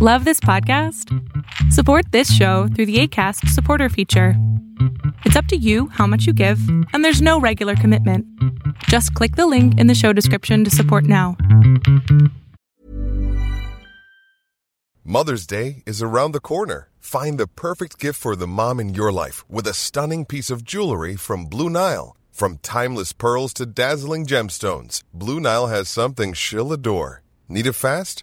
Love this podcast? Support this show through the ACAST supporter feature. It's up to you how much you give, and there's no regular commitment. Just click the link in the show description to support now. Mother's Day is around the corner. Find the perfect gift for the mom in your life with a stunning piece of jewelry from Blue Nile. From timeless pearls to dazzling gemstones, Blue Nile has something she'll adore. Need it fast?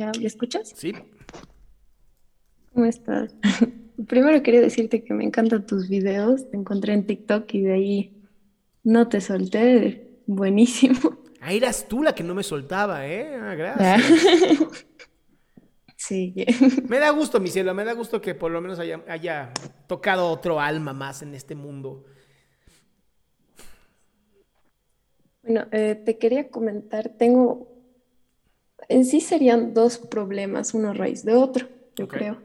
Hola, ¿me escuchas? Sí. ¿Cómo estás? Primero quería decirte que me encantan tus videos, te encontré en TikTok y de ahí no te solté, buenísimo. Ah, eras tú la que no me soltaba, ¿eh? Ah, gracias. Sí. Me da gusto, mi cielo, me da gusto que por lo menos haya, haya tocado otro alma más en este mundo. Bueno, eh, te quería comentar, tengo, en sí serían dos problemas, uno a raíz de otro, yo creo.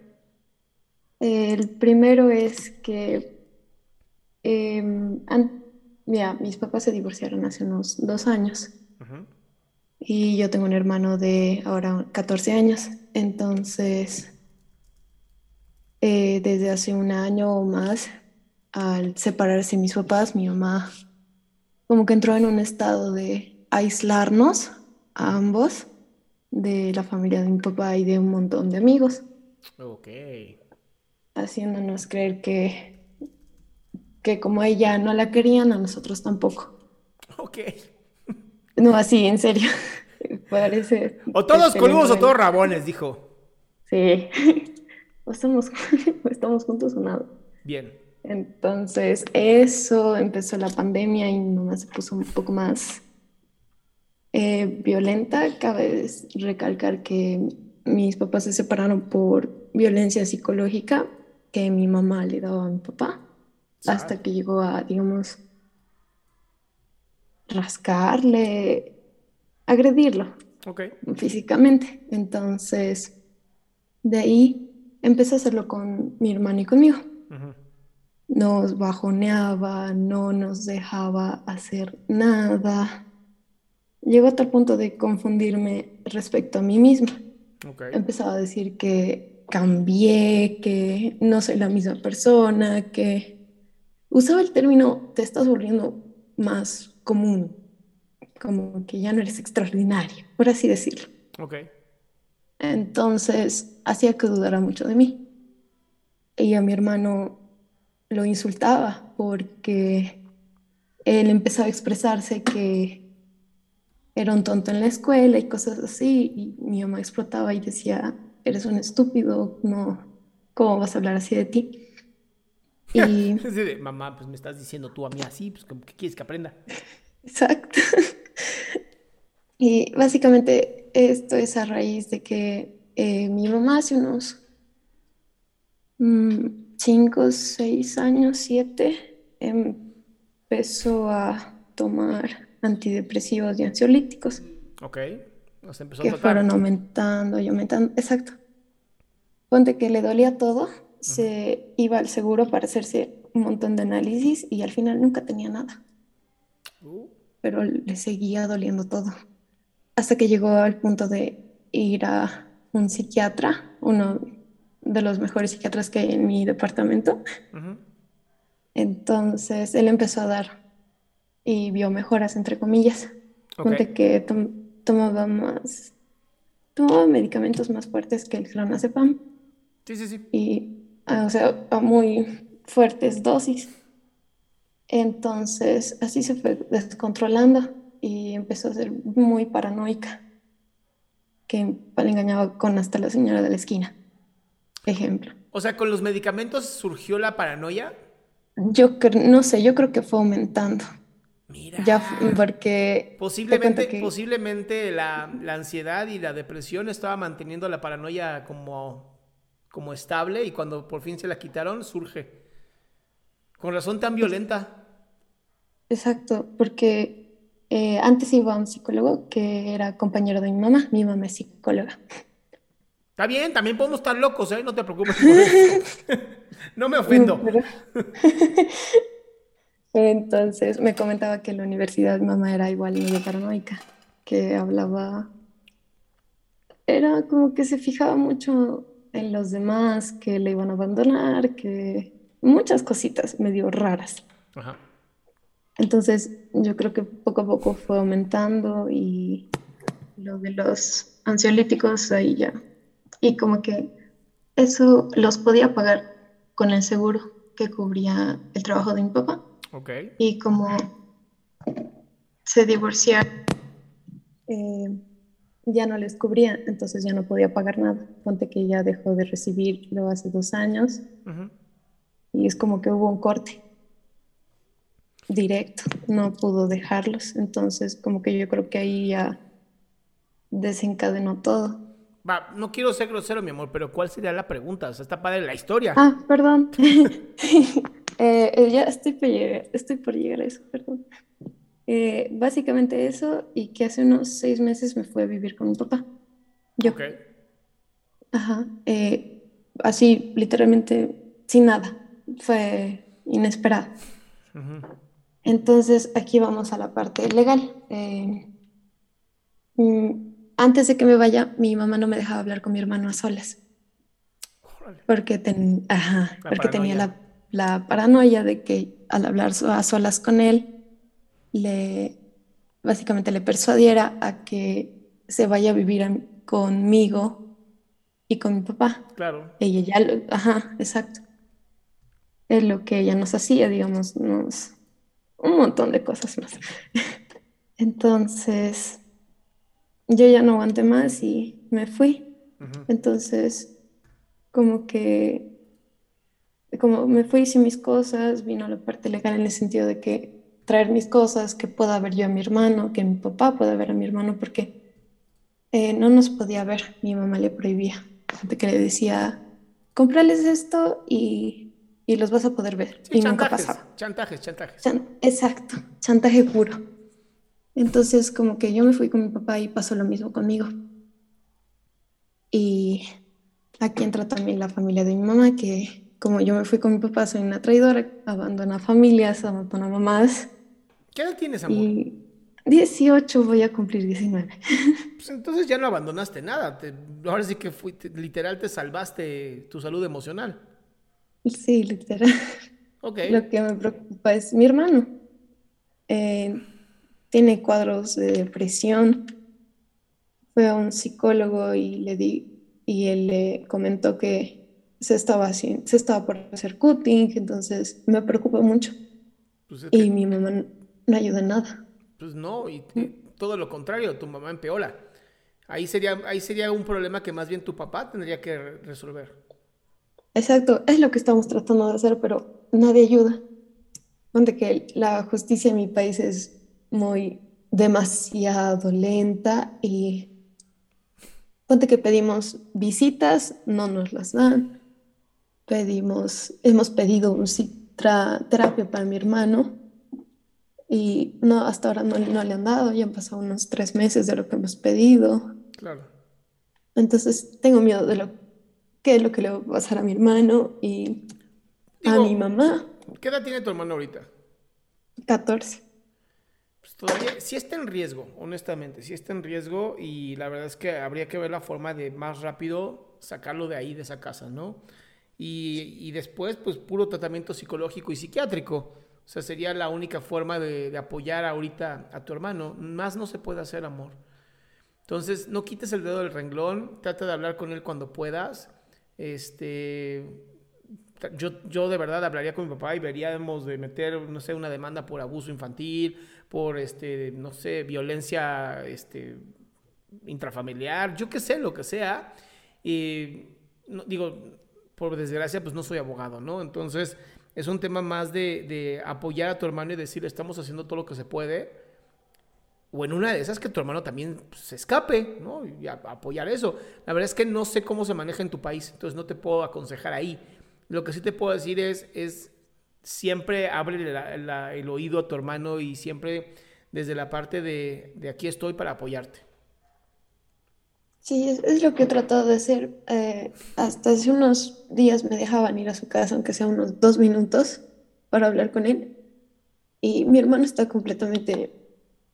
El primero es que, an- mira, mis papás se divorciaron hace unos dos años y yo tengo un hermano de ahora 14 años, entonces eh, desde hace un año o más, al separarse mis papás, mi mamá como que entró en un estado de aislarnos a ambos de la familia de mi papá y de un montón de amigos, Ok. haciéndonos creer que, que como a ella no la querían, a nosotros tampoco. Ok. No, así, en serio. Parece O todos coludos o todos rabones, dijo. Sí. O estamos, o estamos juntos o nada. Bien. Entonces, eso empezó la pandemia y mamá se puso un poco más eh, violenta. Cabe recalcar que mis papás se separaron por violencia psicológica que mi mamá le daba a mi papá, hasta que llegó a, digamos, rascarle, agredirlo físicamente. Entonces, de ahí empecé a hacerlo con mi hermano y conmigo. Nos bajoneaba, no nos dejaba hacer nada. Llegó a tal punto de confundirme respecto a mí misma. Empezaba a decir que cambié, que no soy la misma persona, que usaba el término te estás volviendo más común, como que ya no eres extraordinario, por así decirlo. Ok. Entonces hacía que dudara mucho de mí. Y a mi hermano lo insultaba porque él empezaba a expresarse que era un tonto en la escuela y cosas así. Y mi mamá explotaba y decía, eres un estúpido, no, ¿cómo vas a hablar así de ti? Y mamá, pues me estás diciendo tú a mí así, pues como que quieres que aprenda. Exacto. Y básicamente esto es a raíz de que eh, mi mamá hace unos 5, 6 años, 7, empezó a tomar antidepresivos y ansiolíticos Ok. Nos empezó a que fueron aumentando y aumentando. Exacto. Ponte que le dolía todo, se iba al seguro para hacerse un montón de análisis y al final nunca tenía nada. Uh, pero le seguía doliendo todo. Hasta que llegó al punto de ir a un psiquiatra, uno de los mejores psiquiatras que hay en mi departamento. Entonces él empezó a dar y vio mejoras, entre comillas. Ponte que tom- tomaba más, tomaba medicamentos más fuertes que el clonazepam Sí, sí, sí. y, ah, o sea, a muy fuertes dosis. Entonces, así se fue descontrolando y empezó a ser muy paranoica, que le engañaba con hasta la señora de la esquina, ejemplo. O sea, ¿con los medicamentos surgió la paranoia? Yo no sé, yo creo que fue aumentando. Mira. Ya, porque... Posiblemente, posiblemente la, la, ansiedad y la depresión estaba manteniendo la paranoia como, como estable y cuando por fin se la quitaron, surge. Con razón tan violenta. Exacto, porque eh, antes iba a un psicólogo que era compañero de mi mamá. Mi mamá es psicóloga. Está bien, también podemos estar locos, ¿eh? No te preocupes. no me ofendo. Entonces me comentaba que en la universidad mamá era igual medio paranoica, que hablaba, era como que se fijaba mucho en los demás, que le iban a abandonar, que muchas cositas medio raras. Ajá. Entonces yo creo que poco a poco fue aumentando y lo de los ansiolíticos ahí ya. Y como que eso los podía pagar con el seguro que cubría el trabajo de mi papá. Y como se divorciaron, eh, ya no les cubría, entonces ya no podía pagar nada. Ponte que ya dejó de recibirlo hace dos años. Y es como que hubo un corte directo, no pudo dejarlos. Entonces, como que yo creo que ahí ya desencadenó todo. Va, no quiero ser grosero, mi amor, pero ¿cuál sería la pregunta? O sea, está padre la historia. Ah, perdón. Eh, eh, ya estoy por, llegar, estoy por llegar a eso, perdón. Eh, básicamente eso, y que hace unos seis meses me fui a vivir con mi papá. Yo. Ok. Ajá. así, literalmente, sin nada. Fue inesperado. Entonces, aquí vamos a la parte legal. Mm, antes de que me vaya, mi mamá no me dejaba hablar con mi hermano a solas. Porque, porque tenía la la paranoia de que al hablar a solas con él, le, básicamente le persuadiera a que se vaya a vivir conmigo y con mi papá. Claro. Ella ya lo, ajá, exacto. Es lo que ella nos hacía, digamos, nos, un montón de cosas más. Entonces, yo ya no aguanté más y me fui. Entonces, como que como me fui sin mis cosas, vino la parte legal en el sentido de que traer mis cosas, que pueda ver yo a mi hermano, que mi papá pueda ver a mi hermano, porque eh, no nos podía ver, mi mamá le prohibía, de que le decía, cómprales esto y, y, los vas a poder ver. y nunca pasaba. Chantajes, chantajes. exacto, chantaje puro. Entonces, como que yo me fui con mi papá y pasó lo mismo conmigo. Y aquí entra también la familia de mi mamá, que como yo me fui con mi papá, soy una traidora, abandona familias, abandona mamás. ¿Qué edad tienes, amor? Y 18, voy a cumplir 19. Pues entonces ya no abandonaste nada. ahora sí que literal te salvaste tu salud emocional. Sí, literal. Ok. Lo que me preocupa es mi hermano. Eh, tiene cuadros de depresión. Fue a un psicólogo y le di, y él le comentó que se estaba, haciendo, se estaba por hacer cutting, entonces me preocupa mucho. Pues y mi mamá no ayuda en nada. Pues no, y, todo lo contrario, tu mamá empeora. Ahí sería, ahí sería un problema que más bien tu papá tendría que resolver. Exacto, es lo que estamos tratando de hacer, pero nadie ayuda. Donde que la justicia en mi país es muy demasiado lenta y ponte que pedimos visitas, no nos las dan pedimos, hemos pedido un terapia para mi hermano y no, hasta ahora no, no, le han dado, ya han pasado unos tres meses de lo que hemos pedido. Claro. Entonces tengo miedo de lo que es lo que le va a pasar a mi hermano y a mi mamá. ¿Qué edad tiene tu hermano ahorita? 14. Pues todavía, sí está en riesgo, honestamente, sí está en riesgo y la verdad es que habría que ver la forma de más rápido sacarlo de ahí, de esa casa, ¿no? Y, después pues puro tratamiento psicológico y psiquiátrico. O sea, sería la única forma de, apoyar ahorita a tu hermano. Más no se puede hacer, amor. Entonces, no quites el dedo del renglón, trata de hablar con él cuando puedas. Este, yo, yo de verdad hablaría con mi papá y veríamos de meter, no sé, una demanda por abuso infantil, por, este, no sé, violencia este, intrafamiliar, yo qué sé, lo que sea. Y digo, por desgracia, pues no soy abogado, ¿no? Entonces, es un tema más de, de apoyar a tu hermano y decirle, estamos haciendo todo lo que se puede o en una de esas que tu hermano también pues, se escape, ¿no? Y apoyar eso. La verdad es que no sé cómo se maneja en tu país, entonces no te puedo aconsejar ahí. Lo que sí te puedo decir es, es siempre abre el oído a tu hermano y siempre desde la parte de, de aquí estoy para apoyarte. Sí, es, lo que he tratado de hacer. Eh, hasta hace unos días me dejaban ir a su casa, aunque sea unos dos minutos, para hablar con él. Y mi hermano está completamente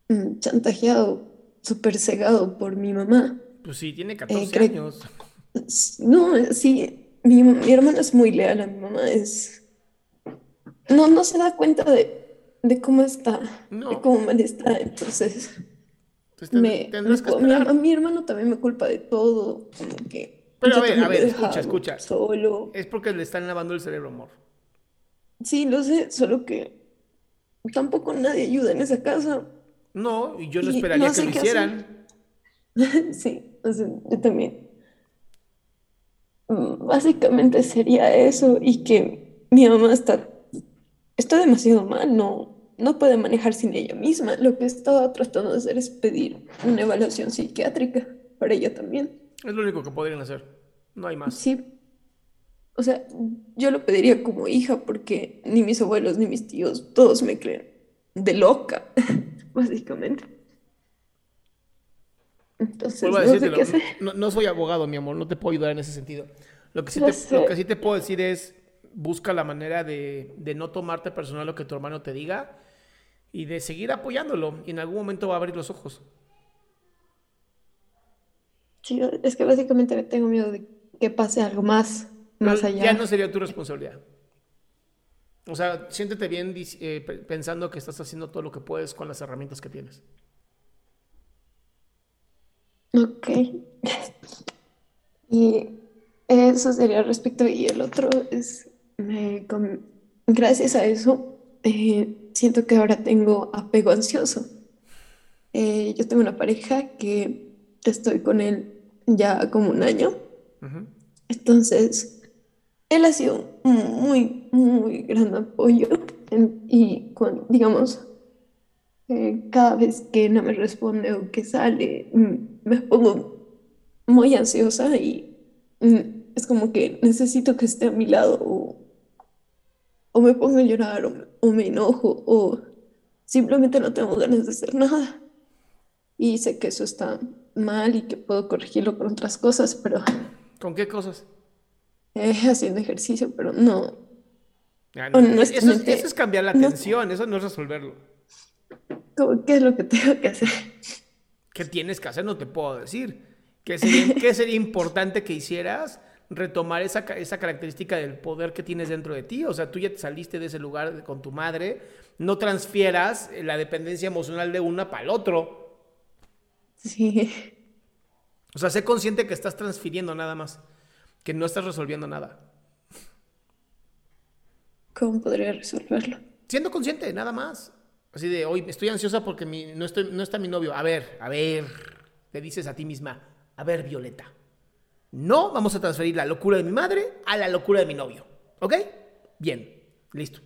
Mm, chantajeado, súper cegado por mi mamá. Pues sí, tiene 14 eh, años. No, sí, mi, mi, hermano es muy leal a mi mamá, es... No, no se da cuenta de, de cómo está, de cómo mal está, entonces... Pues me, mi, hermano también me culpa de todo, como que... Pero a ver, a ver, escucha, escucha. Solo. Es porque le están lavando el cerebro, amor. Sí, lo sé, solo que tampoco nadie ayuda en esa casa. No, y yo no esperaría que lo hicieran. sí, yo también. Mm, básicamente sería eso y que mi mamá está, está demasiado mal, no, no puede manejar sin ella misma. Lo que estaba tratando de hacer es pedir una evaluación psiquiátrica para ella también. Es lo único que podrían hacer, no hay más. Sí. O sea, yo lo pediría como hija porque ni mis abuelos ni mis tíos, todos me creen de loca. básicamente. Entonces, no, soy abogado, mi amor, no te puedo ayudar en ese sentido. Lo que sí, te, lo que sí te puedo decir es, busca la manera de, no tomarte personal lo que tu hermano te diga y de seguir apoyándolo. Y en algún momento va a abrir los ojos. Sí, es que básicamente tengo miedo de que pase algo más, más allá. Ya no sería tu responsabilidad. O sea, siéntete bien eh, pensando que estás haciendo todo lo que puedes con las herramientas que tienes. Ok. Y eso sería respecto. Y el otro es, gracias a eso, eh, siento que ahora tengo apego ansioso. Eh, yo tengo una pareja que estoy con él ya como un año. Entonces, él ha sido un muy, muy gran apoyo y cuando, digamos, eh, cada vez que no me responde o que sale, mm, me pongo muy ansiosa y mm, es como que necesito que esté a mi lado o, me pongo a llorar o, o me enojo o simplemente no tengo ganas de hacer nada. Y sé que eso está mal y que puedo corregirlo con otras cosas, pero... ¿Con qué cosas? haciendo ejercicio, pero no. eso, es, cambiar la atención, eso no es resolverlo. ¿Qué es lo que tengo que hacer? ¿Qué tienes que hacer? No te puedo decir. ¿Qué sería, sería importante que hicieras? Retomar esa, esa característica del poder que tienes dentro de ti. O sea, tú ya te saliste de ese lugar con tu madre. No transfieras la dependencia emocional de una para el otro. Sí. O sea, sé consciente que estás transfiriendo nada más que no estás resolviendo nada. ¿Cómo podría resolverlo? Siendo consciente, nada más. Así de, hoy estoy ansiosa porque no, estoy, no está mi novio. A ver, a ver, te dices a ti misma, a ver, Violeta, no vamos a transferir la locura de mi madre a la locura de mi novio. ¿Ok? Bien, listo.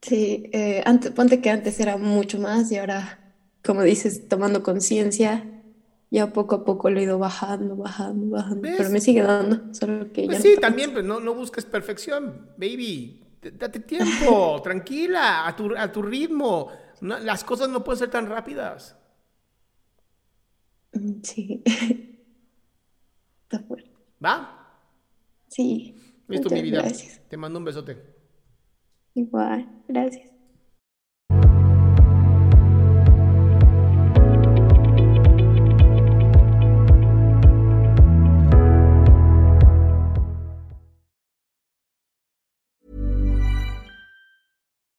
Sí, eh, antes, ponte que antes era mucho más y ahora, como dices, tomando conciencia, ya poco a poco lo he ido bajando, bajando, bajando. Pero me sigue dando, solo que pues sí, también, pues no, no busques perfección, baby. Date tiempo, tranquila, a tu, a tu ritmo. las cosas no pueden ser tan rápidas. Mm, sí. Está fuerte. ¿Va? Sí. Listo, mi vida. Gracias. Te mando un besote. Igual, gracias.